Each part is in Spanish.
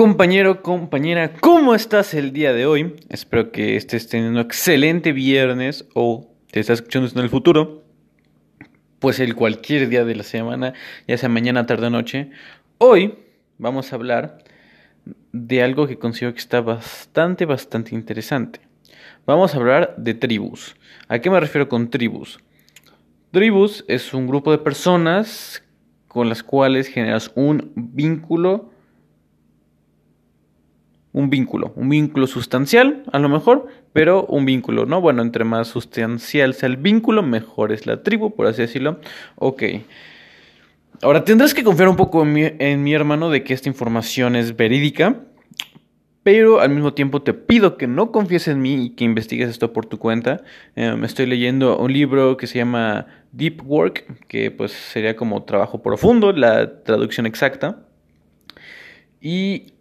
Compañero, compañera, ¿cómo estás el día de hoy? Espero que estés teniendo un excelente viernes o te estás escuchando en el futuro. Pues el cualquier día de la semana, ya sea mañana, tarde o noche. Hoy vamos a hablar de algo que considero que está bastante, bastante interesante. Vamos a hablar de tribus. ¿A qué me refiero con tribus? Tribus es un grupo de personas con las cuales generas un vínculo un vínculo, un vínculo sustancial a lo mejor, pero un vínculo, ¿no? Bueno, entre más sustancial sea el vínculo, mejor es la tribu, por así decirlo. Ok. Ahora tendrás que confiar un poco en mi, hermano de que esta información es verídica, pero al mismo tiempo te pido que no confíes en mí y que investigues esto por tu cuenta. Em, estoy leyendo un libro que se llama Deep Work, que pues sería como trabajo profundo, la traducción exacta. Y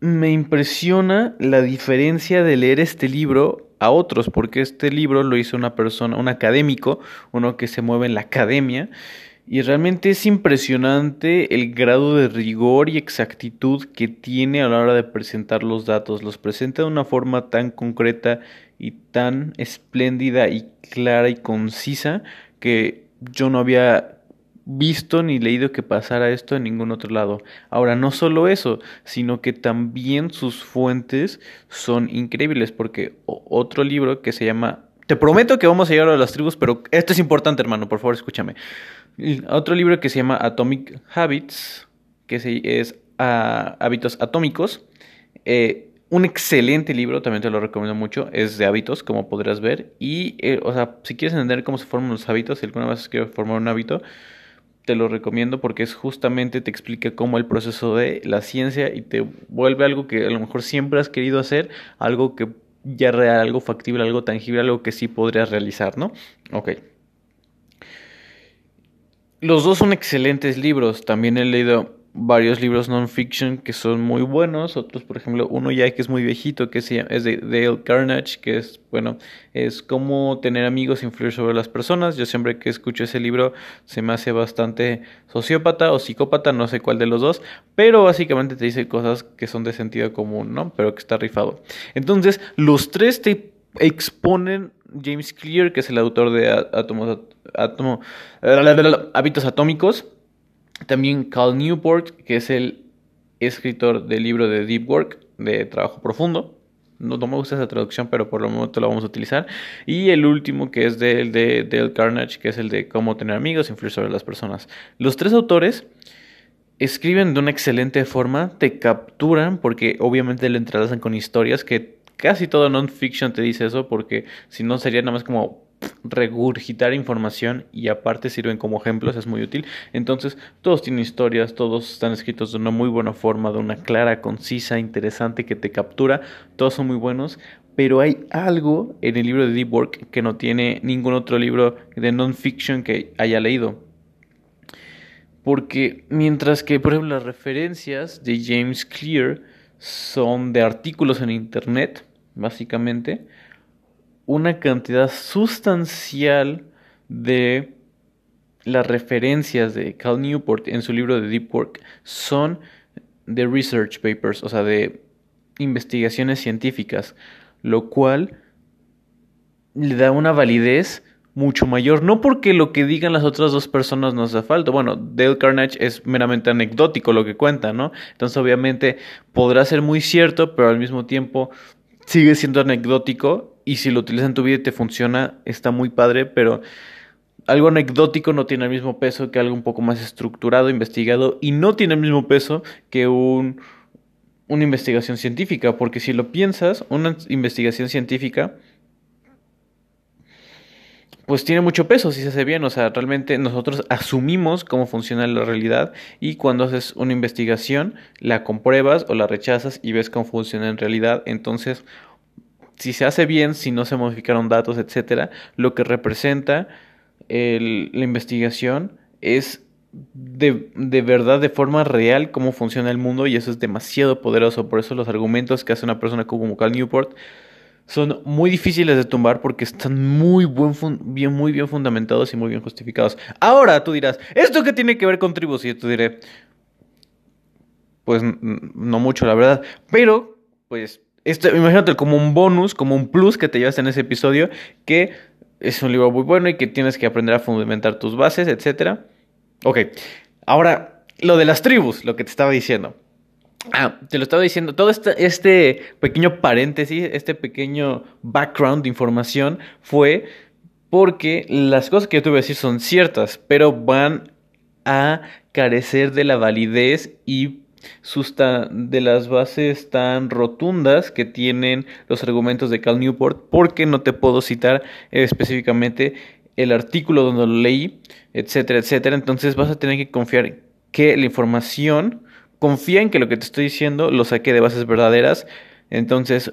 me impresiona la diferencia de leer este libro a otros, porque este libro lo hizo una persona, un académico, uno que se mueve en la academia, y realmente es impresionante el grado de rigor y exactitud que tiene a la hora de presentar los datos. Los presenta de una forma tan concreta y tan espléndida y clara y concisa que yo no había visto ni leído que pasara esto en ningún otro lado. Ahora, no solo eso, sino que también sus fuentes son increíbles, porque otro libro que se llama... Te prometo que vamos a llegar a las tribus, pero esto es importante, hermano, por favor, escúchame. Otro libro que se llama Atomic Habits, que es ah, Hábitos Atómicos. Eh, un excelente libro, también te lo recomiendo mucho, es de hábitos, como podrás ver. Y, eh, o sea, si quieres entender cómo se forman los hábitos, si alguna vez quieres formar un hábito, te lo recomiendo porque es justamente te explica cómo el proceso de la ciencia y te vuelve algo que a lo mejor siempre has querido hacer, algo que ya real, algo factible, algo tangible, algo que sí podrías realizar, ¿no? Ok. Los dos son excelentes libros. También he leído varios libros non-fiction que son muy buenos, otros, por ejemplo, uno ya que es muy viejito, que es de Dale Carnage, que es, bueno, es cómo tener amigos e influir sobre las personas. Yo siempre que escucho ese libro se me hace bastante sociópata o psicópata, no sé cuál de los dos, pero básicamente te dice cosas que son de sentido común, ¿no? Pero que está rifado. Entonces, los tres te exponen James Clear, que es el autor de Átomos, átomo, Hábitos Atómicos, también Cal Newport, que es el escritor del libro de Deep Work, de trabajo profundo. No, me gusta esa traducción, pero por lo menos lo vamos a utilizar. Y el último, que es del de Dale Carnage, que es el de cómo tener amigos, influir sobre las personas. Los tres autores escriben de una excelente forma, te capturan, porque obviamente le entrelazan con historias que casi todo non-fiction te dice eso, porque si no sería nada más como regurgitar información y aparte sirven como ejemplos, es muy útil. Entonces, todos tienen historias, todos están escritos de una muy buena forma, de una clara, concisa, interesante que te captura, todos son muy buenos, pero hay algo en el libro de Deep Work que no tiene ningún otro libro de non-fiction que haya leído. Porque mientras que, por ejemplo, las referencias de James Clear son de artículos en Internet, básicamente, una cantidad sustancial de las referencias de Cal Newport en su libro de Deep Work son de research papers, o sea, de investigaciones científicas, lo cual le da una validez mucho mayor, no porque lo que digan las otras dos personas no hace falta. Bueno, Dale Carnage es meramente anecdótico lo que cuenta, ¿no? Entonces, obviamente, podrá ser muy cierto, pero al mismo tiempo sigue siendo anecdótico y si lo utilizas en tu vida y te funciona, está muy padre, pero algo anecdótico no tiene el mismo peso que algo un poco más estructurado, investigado, y no tiene el mismo peso que un, una investigación científica, porque si lo piensas, una investigación científica pues tiene mucho peso si se hace bien, o sea, realmente nosotros asumimos cómo funciona la realidad y cuando haces una investigación la compruebas o la rechazas y ves cómo funciona en realidad, entonces si se hace bien, si no se modificaron datos, etcétera, lo que representa la investigación es de, de, verdad, de forma real, cómo funciona el mundo y eso es demasiado poderoso. Por eso los argumentos que hace una persona como Cal Newport son muy difíciles de tumbar porque están muy, buen bien, muy bien fundamentados y muy bien justificados. Ahora tú dirás, ¿esto qué tiene que ver con tribus? Y yo te diré, pues no mucho, la verdad. Pero, pues, esto, imagínate como un bonus, como un plus que te llevas en ese episodio, que es un libro muy bueno y que tienes que aprender a fundamentar tus bases, etc. Ok, ahora, lo de las tribus, lo que te estaba diciendo. Ah, te lo estaba diciendo, todo este, este pequeño paréntesis, este pequeño background de información fue porque las cosas que yo te voy a decir son ciertas, pero van a carecer de la validez y de las bases tan rotundas que tienen los argumentos de Cal Newport, porque no te puedo citar específicamente el artículo donde lo leí, etcétera, etcétera. Entonces vas a tener que confiar que la información, confía en que lo que te estoy diciendo lo saqué de bases verdaderas. Entonces,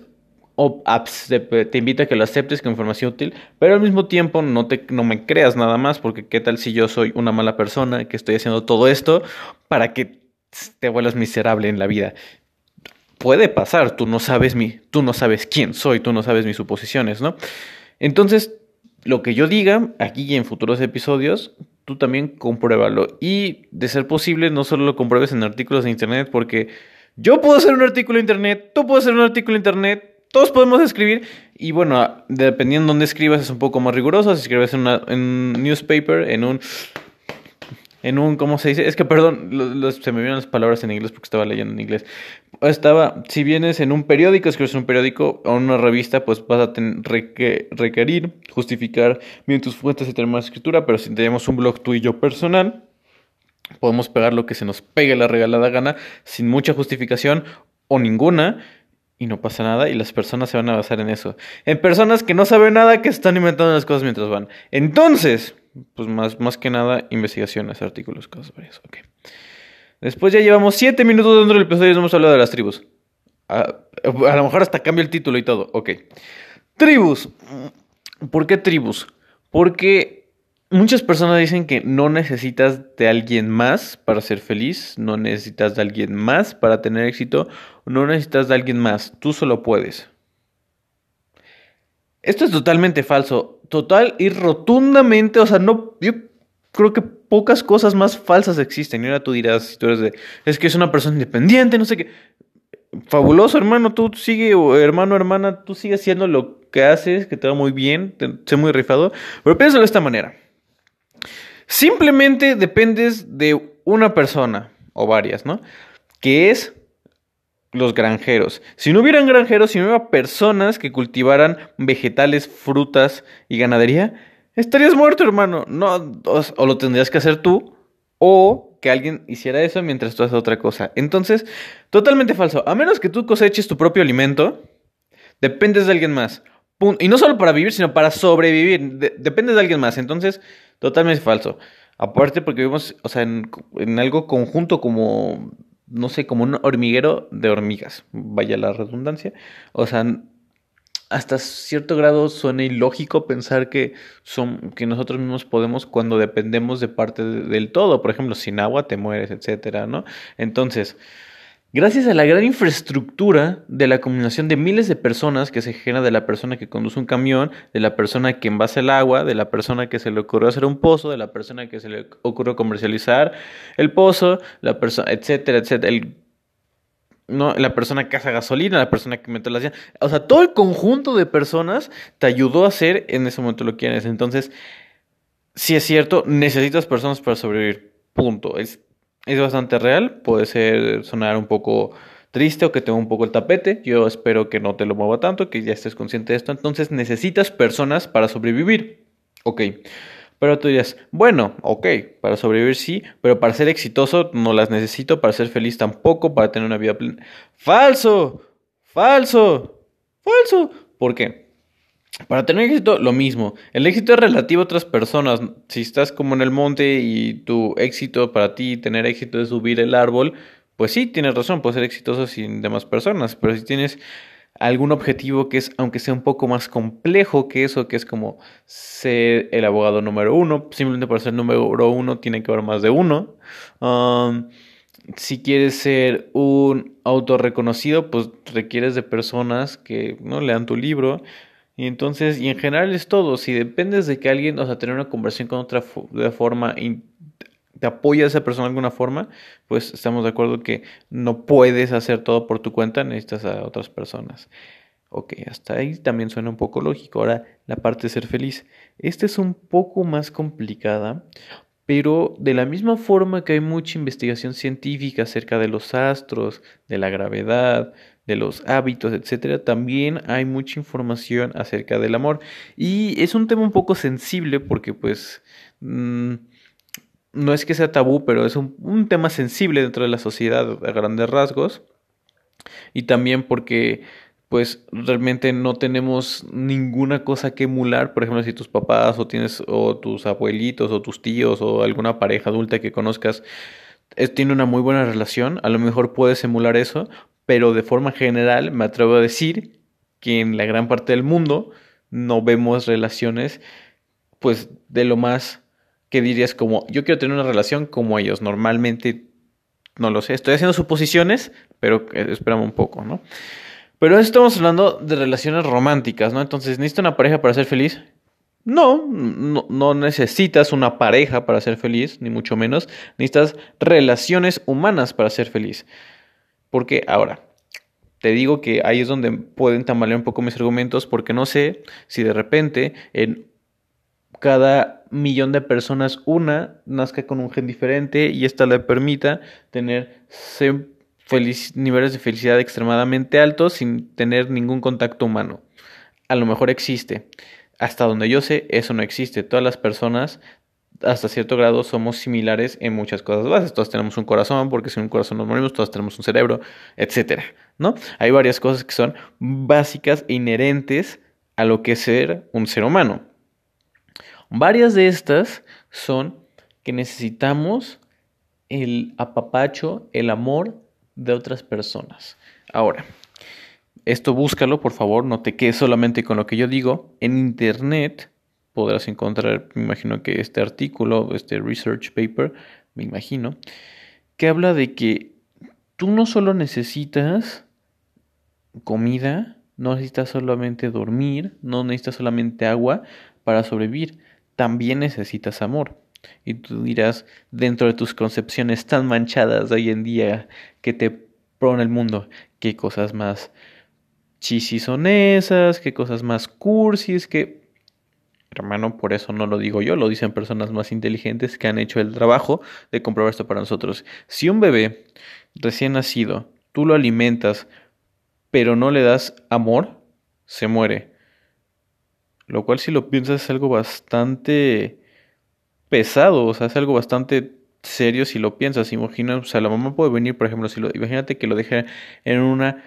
te, invito a que lo aceptes como información útil, pero al mismo tiempo no, te, no me creas nada más, porque qué tal si yo soy una mala persona que estoy haciendo todo esto para que te vuelvas miserable en la vida. Puede pasar, tú no sabes mi, tú no sabes quién soy, tú no sabes mis suposiciones, ¿no? Entonces, lo que yo diga aquí y en futuros episodios, tú también compruébalo. Y de ser posible, no solo lo compruebes en artículos de internet, porque yo puedo hacer un artículo de internet, tú puedes hacer un artículo de internet, todos podemos escribir. Y bueno, dependiendo de dónde escribas, es un poco más riguroso. Si escribes en un newspaper, en un en un, ¿cómo se dice? Es que, perdón, se me vienen las palabras en inglés porque estaba leyendo en inglés. Estaba, si vienes en un periódico, escribes un periódico o una revista, pues vas a tener requerir, justificar bien tus fuentes y tener más escritura, pero si tenemos un blog tú y yo personal, podemos pegar lo que se nos pegue la regalada gana sin mucha justificación o ninguna y no pasa nada y las personas se van a basar en eso. En personas que no saben nada, que están inventando las cosas mientras van. Entonces, pues más, más que nada investigaciones, artículos, cosas varias. Ok. Después ya llevamos 7 minutos dentro del episodio y hemos hablado de las tribus. A, a, lo mejor hasta cambia el título y todo. Ok. Tribus. ¿Por qué tribus? Porque muchas personas dicen que no necesitas de alguien más para ser feliz, no necesitas de alguien más para tener éxito, no necesitas de alguien más, tú solo puedes. Esto es totalmente falso. Total y rotundamente, o sea, no. Yo creo que pocas cosas más falsas existen. Y ahora tú dirás, si tú eres de. Es que es una persona independiente, no sé qué. Fabuloso, hermano. Tú sigue, o hermano, hermana, tú sigue haciendo lo que haces, que te va muy bien, sé muy rifado. Pero piénsalo de esta manera. Simplemente dependes de una persona, o varias, ¿no? Que es los granjeros. Si no hubieran granjeros, si no hubiera personas que cultivaran vegetales, frutas y ganadería, estarías muerto, hermano. No, o, lo tendrías que hacer tú, o que alguien hiciera eso mientras tú haces otra cosa. Entonces, totalmente falso. A menos que tú coseches tu propio alimento, dependes de alguien más. Y no solo para vivir, sino para sobrevivir. dependes de alguien más. Entonces, totalmente falso. Aparte porque vivimos, o sea, en algo conjunto como no sé, como un hormiguero de hormigas, vaya la redundancia. O sea, hasta cierto grado suena ilógico pensar que, son, que nosotros mismos podemos cuando dependemos de parte del todo. Por ejemplo, sin agua te mueres, etcétera, ¿no? Entonces, Gracias a la gran infraestructura de la combinación de miles de personas que se genera de la persona que conduce un camión, de la persona que envase el agua, de la persona que se le ocurrió hacer un pozo, de la persona que se le ocurrió comercializar el pozo, la persona, etcétera, etcétera, no, la persona que hace gasolina, la persona que mete las o sea, todo el conjunto de personas te ayudó a hacer en ese momento lo que quieres. Entonces, si es cierto, necesitas personas para sobrevivir. Punto. Es es bastante real, puede ser sonar un poco triste o que tenga un poco el tapete. Yo espero que no te lo mueva tanto, que ya estés consciente de esto. Entonces necesitas personas para sobrevivir. Ok. Pero tú dirías, bueno, ok, para sobrevivir sí, pero para ser exitoso no las necesito, para ser feliz tampoco, para tener una vida plena. Falso, falso, falso. ¿Por qué? Para tener éxito, lo mismo. El éxito es relativo a otras personas. Si estás como en el monte y tu éxito para ti, tener éxito es subir el árbol, pues sí, tienes razón, puedes ser exitoso sin demás personas. Pero si tienes algún objetivo que es, aunque sea un poco más complejo que eso, que es como ser el abogado número uno, simplemente para ser número uno tiene que haber más de uno. Um, si quieres ser un autorreconocido, pues requieres de personas que no lean tu libro y entonces, y en general es todo, si dependes de que alguien, o sea, tener una conversación con otra de forma te apoya a esa persona de alguna forma, pues estamos de acuerdo que no puedes hacer todo por tu cuenta, necesitas a otras personas. Ok, hasta ahí también suena un poco lógico. Ahora, la parte de ser feliz. Esta es un poco más complicada, pero de la misma forma que hay mucha investigación científica acerca de los astros, de la gravedad, de los hábitos, etcétera, también hay mucha información acerca del amor. Y es un tema un poco sensible porque, pues, mm, no es que sea tabú, pero es un, un tema sensible dentro de la sociedad a grandes rasgos. Y también porque pues realmente no tenemos ninguna cosa que emular. Por ejemplo, si tus papás o tienes o tus abuelitos o tus tíos o alguna pareja adulta que conozcas tiene una muy buena relación, a lo mejor puedes emular eso, pero de forma general me atrevo a decir que en la gran parte del mundo no vemos relaciones pues de lo más que dirías como yo quiero tener una relación como ellos. Normalmente no lo sé, estoy haciendo suposiciones, pero eh, esperamos un poco, ¿no? Pero estamos hablando de relaciones románticas, ¿no? Entonces, ¿necesita una pareja para ser feliz? No, no, no, necesitas una pareja para ser feliz, ni mucho menos. Necesitas relaciones humanas para ser feliz. Porque ahora, te digo que ahí es donde pueden tambalear un poco mis argumentos, porque no sé si de repente en cada millón de personas una nazca con un gen diferente y esta le permita tener niveles de felicidad extremadamente altos sin tener ningún contacto humano. A lo mejor existe. Hasta donde yo sé, eso no existe. Todas las personas, hasta cierto grado, somos similares en muchas cosas básicas. Todos tenemos un corazón, porque sin un corazón nos morimos, todos tenemos un cerebro, etcétera, ¿no? Hay varias cosas que son básicas e inherentes a lo que es ser un ser humano. Varias de estas son que necesitamos el apapacho, el amor de otras personas. Ahora, esto búscalo, por favor, no te quedes solamente con lo que yo digo. En internet podrás encontrar, me imagino que este artículo, este research paper, me imagino, que habla de que tú no solo necesitas comida, no necesitas solamente dormir, no necesitas solamente agua para sobrevivir, también necesitas amor. Y tú dirás, dentro de tus concepciones tan manchadas hoy en día que te pone el mundo, qué cosas más chisis son esas, qué cosas más cursis, que... Hermano, por eso no lo digo yo, lo dicen personas más inteligentes que han hecho el trabajo de comprobar esto para nosotros. Si un bebé recién nacido, tú lo alimentas, pero no le das amor, se muere. Lo cual si lo piensas es algo bastante pesado, o sea, es algo bastante serio si lo piensas. Imagina, o sea, la mamá puede venir, por ejemplo, si lo, imagínate que lo deja en una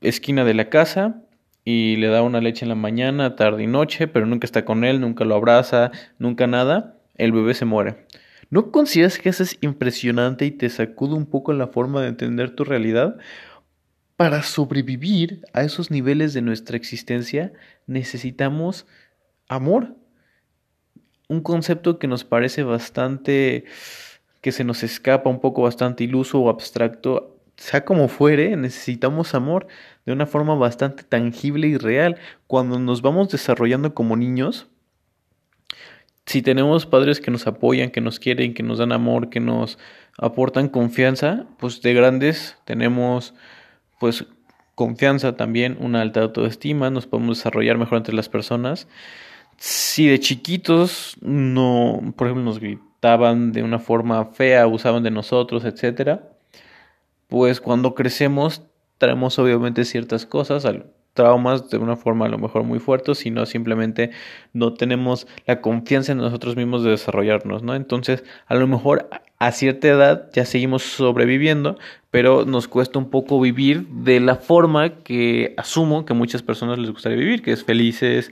esquina de la casa y le da una leche en la mañana, tarde y noche, pero nunca está con él, nunca lo abraza, nunca nada, el bebé se muere. ¿No consideras que eso es impresionante y te sacude un poco la forma de entender tu realidad? Para sobrevivir a esos niveles de nuestra existencia necesitamos amor un concepto que nos parece bastante, que se nos escapa un poco bastante iluso o abstracto, sea como fuere, necesitamos amor de una forma bastante tangible y real. Cuando nos vamos desarrollando como niños, si tenemos padres que nos apoyan, que nos quieren, que nos dan amor, que nos aportan confianza, pues de grandes tenemos pues confianza también, una alta autoestima, nos podemos desarrollar mejor entre las personas si de chiquitos no, por ejemplo, nos gritaban de una forma fea, abusaban de nosotros, etcétera, pues cuando crecemos traemos obviamente ciertas cosas, traumas de una forma a lo mejor muy fuerte, sino simplemente no tenemos la confianza en nosotros mismos de desarrollarnos, ¿no? Entonces, a lo mejor a cierta edad ya seguimos sobreviviendo, pero nos cuesta un poco vivir de la forma que asumo que muchas personas les gustaría vivir, que es felices,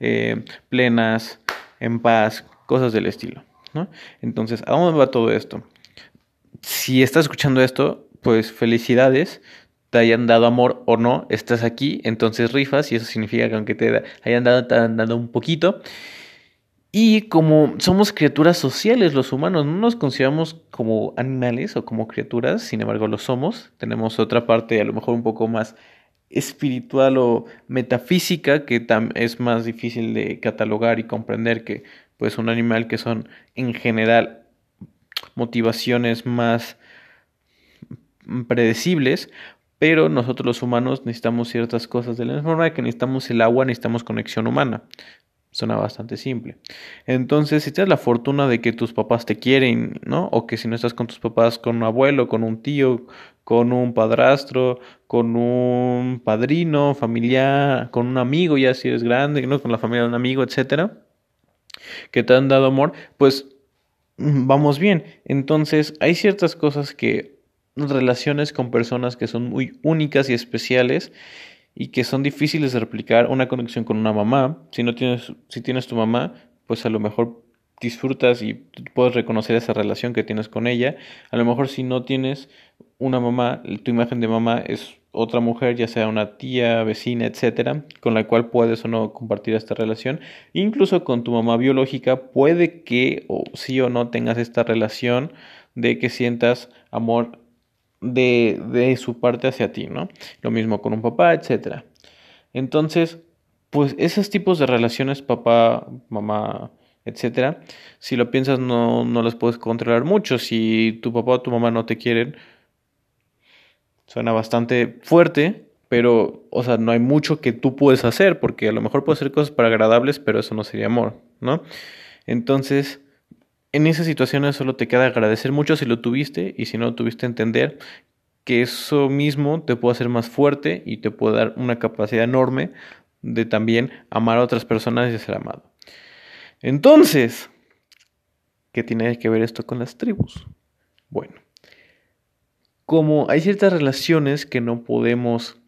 eh, plenas, en paz, cosas del estilo. ¿no? Entonces, ¿a dónde va todo esto? Si estás escuchando esto, pues felicidades, te hayan dado amor o no, estás aquí, entonces rifas y eso significa que aunque te hayan dado, te han dado un poquito. Y como somos criaturas sociales los humanos, no nos consideramos como animales o como criaturas, sin embargo lo somos, tenemos otra parte a lo mejor un poco más espiritual o metafísica que es más difícil de catalogar y comprender que pues un animal que son en general motivaciones más predecibles, pero nosotros los humanos necesitamos ciertas cosas de la misma forma que necesitamos el agua, necesitamos conexión humana. Suena bastante simple. Entonces, si tienes la fortuna de que tus papás te quieren, ¿no? O que si no estás con tus papás, con un abuelo, con un tío, con un padrastro, con un padrino, familiar, con un amigo, ya si eres grande, ¿no? Con la familia de un amigo, etcétera, que te han dado amor, pues mm, vamos bien. Entonces, hay ciertas cosas que relaciones con personas que son muy únicas y especiales y que son difíciles de replicar. Una conexión con una mamá, si no tienes, si tienes tu mamá, pues a lo mejor disfrutas y puedes reconocer esa relación que tienes con ella. A lo mejor si no tienes una mamá, tu imagen de mamá es otra mujer, ya sea una tía, vecina, etcétera, con la cual puedes o no compartir esta relación. Incluso con tu mamá biológica puede que o sí o no tengas esta relación de que sientas amor de, de su parte hacia ti, ¿no? Lo mismo con un papá, etcétera. Entonces, pues esos tipos de relaciones, papá, mamá, etcétera, si lo piensas no, no las puedes controlar mucho. Si tu papá o tu mamá no te quieren, suena bastante fuerte, pero, o sea, no hay mucho que tú puedes hacer, porque a lo mejor puedes hacer cosas para agradables, pero eso no sería amor, ¿no? Entonces, en esas situaciones solo te queda agradecer mucho si lo tuviste y si no lo tuviste entender que eso mismo te puede hacer más fuerte y te puede dar una capacidad enorme de también amar a otras personas y ser amado. Entonces, ¿qué tiene que ver esto con las tribus? Bueno, como hay ciertas relaciones que no podemos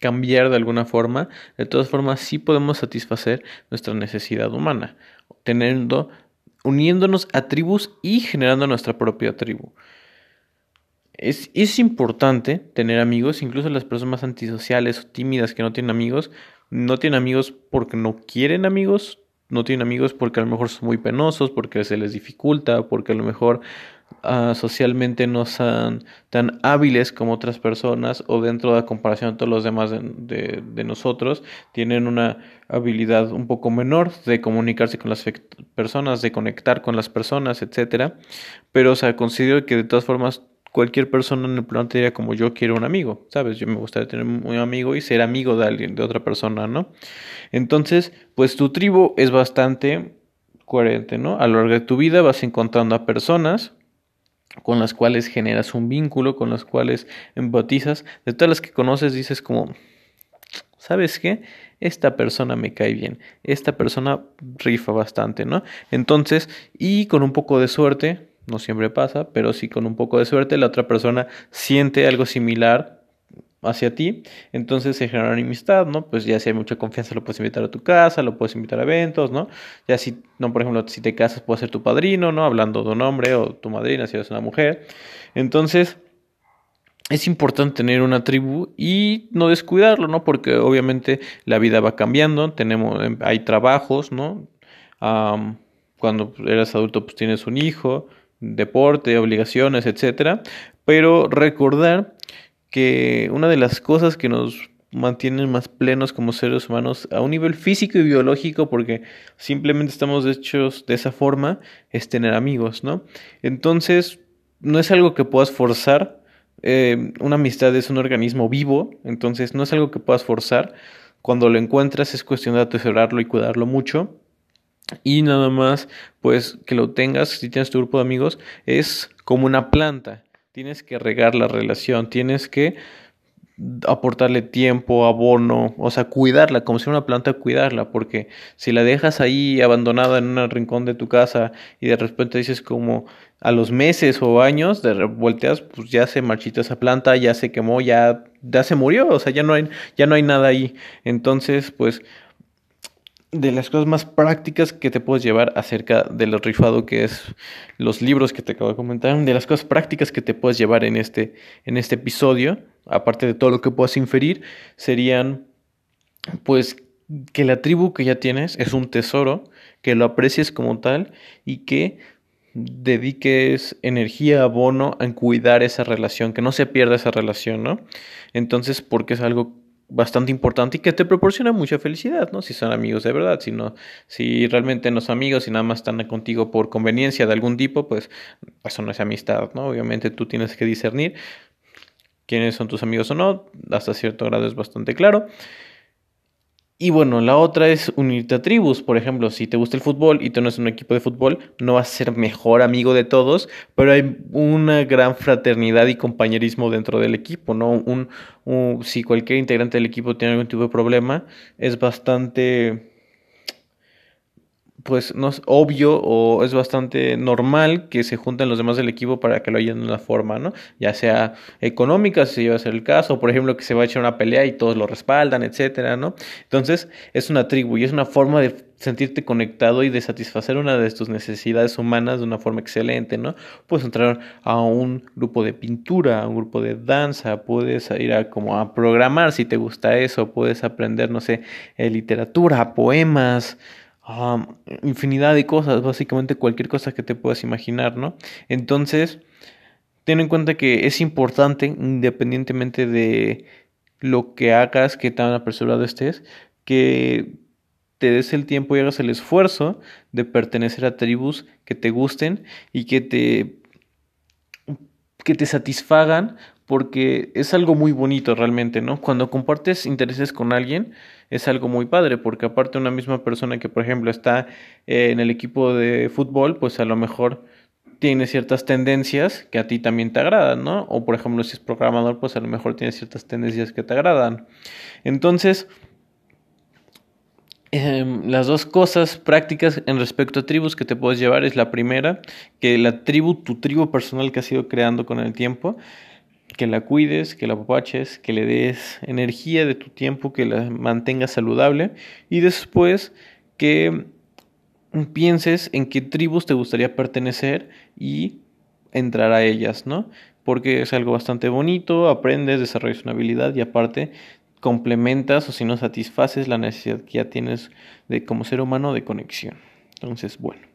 cambiar de alguna forma, de todas formas sí podemos satisfacer nuestra necesidad humana teniendo, uniéndonos a tribus y generando nuestra propia tribu. Es, es, importante tener amigos, incluso las personas antisociales o tímidas que no tienen amigos, no tienen amigos porque no quieren amigos, no tienen amigos porque a lo mejor son muy penosos, porque se les dificulta, porque a lo mejor uh, socialmente no son tan hábiles como otras personas o dentro de la comparación de todos los demás de, de, nosotros, tienen una habilidad un poco menor de comunicarse con las personas, de conectar con las personas, etcétera. Pero, o sea, considero que de todas formas cualquier persona en el planeta diría como yo quiero un amigo, ¿sabes? Yo me gustaría tener un amigo y ser amigo de alguien, de otra persona, ¿no? Entonces, pues tu tribu es bastante coherente, ¿no? A lo largo de tu vida vas encontrando a personas con las cuales generas un vínculo, con las cuales empatizas, de todas las que conoces dices como, ¿sabes qué? Esta persona me cae bien, esta persona rifa bastante, ¿no? Entonces, y con un poco de suerte, no siempre pasa, pero sí con un poco de suerte, la otra persona siente algo similar hacia ti, entonces se genera amistad, ¿no? Pues ya si hay mucha confianza lo puedes invitar a tu casa, lo puedes invitar a eventos, ¿no? Ya si, no, por ejemplo, si te casas puede ser tu padrino, ¿no? Hablando de un hombre o tu madrina si eres una mujer. Entonces, es importante tener una tribu y no descuidarlo, ¿no? Porque obviamente la vida va cambiando, tenemos, em, hay trabajos, ¿no? cuando eres adulto pues tienes un hijo, deporte, obligaciones, etcétera, pero recordar que una de las cosas que nos mantienen más plenos como seres humanos a un nivel físico y biológico porque simplemente estamos hechos de esa forma es tener amigos, ¿no? Entonces, no es algo que puedas forzar, eh, una amistad es un organismo vivo, entonces no es algo que puedas forzar, cuando lo encuentras es cuestión de atesorarlo y cuidarlo mucho y nada más, pues que lo tengas, si tienes tu grupo de amigos, es como una planta. Tienes que regar la relación, tienes que aportarle tiempo, abono, o sea, cuidarla, como si una planta, cuidarla, porque si la dejas ahí abandonada en un rincón de tu casa y de repente dices como a los meses o años de volteas, pues ya se marchita esa planta, ya se quemó, ya, ya se murió, o sea, ya no hay, ya no hay nada ahí. Entonces, pues de las cosas más prácticas que te puedes llevar acerca de lo rifado que es los libros que te acabo de comentar, de las cosas prácticas que te puedes llevar en este, en este episodio, aparte de todo lo que puedas inferir, serían pues que la tribu que ya tienes es un tesoro, que lo aprecies como tal y que dediques energía, abono en cuidar esa relación, que no se pierda esa relación, ¿no? Entonces, porque es algo bastante importante y que te proporciona mucha felicidad, ¿no? Si son amigos de verdad, si no, si realmente no son amigos y nada más están contigo por conveniencia de algún tipo, pues eso no es amistad, ¿no? Obviamente tú tienes que discernir quiénes son tus amigos o no, hasta cierto grado es bastante claro. Y bueno, la otra es unirte a tribus. Por ejemplo, si te gusta el fútbol y tú no eres un equipo de fútbol, no vas a ser mejor amigo de todos, pero hay una gran fraternidad y compañerismo dentro del equipo, ¿no? Un, si cualquier integrante del equipo tiene algún tipo de problema, es bastante pues no es obvio o es bastante normal que se junten los demás del equipo para que lo hayan de una forma, ¿no? Ya sea económica, si va a ser el caso, por ejemplo, que se va a echar una pelea y todos lo respaldan, etcétera, ¿no? Entonces, es una tribu y es una forma de sentirte conectado y de satisfacer una de tus necesidades humanas de una forma excelente, ¿no? Puedes entrar a un grupo de pintura, a un grupo de danza, puedes ir a como a programar si te gusta eso, puedes aprender, no sé, eh, literatura, poemas, infinidad de cosas, básicamente cualquier cosa que te puedas imaginar, ¿no? Entonces, ten en cuenta que es importante, independientemente de lo que hagas, que tan apresurado estés, que te des el tiempo y hagas el esfuerzo de pertenecer a tribus que te gusten y que te que te satisfagan porque es algo muy bonito realmente, ¿no? Cuando compartes intereses con alguien es algo muy padre, porque aparte una misma persona que, por ejemplo, está eh, en el equipo de fútbol, pues a lo mejor tiene ciertas tendencias que a ti también te agradan, ¿no? O por ejemplo, si es programador, pues a lo mejor tiene ciertas tendencias que te agradan. Entonces, em, las dos cosas prácticas en respecto a tribus que te puedes llevar es la primera, que la tribu, tu tribu personal que has ido creando con el tiempo, que la cuides, que la apapaches, que le des energía de tu tiempo, que la mantengas saludable y después que pienses en qué tribus te gustaría pertenecer y entrar a ellas, ¿no? Porque es algo bastante bonito, aprendes, desarrollas una habilidad y aparte complementas o si no satisfaces la necesidad que ya tienes de como ser humano de conexión. Entonces, bueno.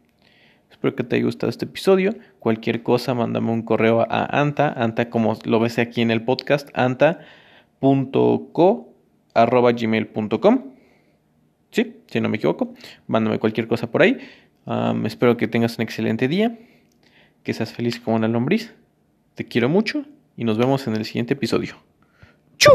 Espero que te haya gustado este episodio. Cualquier cosa, mándame un correo a Anta, Anta como lo ves aquí en el podcast, anta.co.gmail.com. Sí, si no me equivoco. Mándame cualquier cosa por ahí. espero que tengas un excelente día. Que seas feliz como una lombriz. Te quiero mucho y nos vemos en el siguiente episodio. ¡Chu!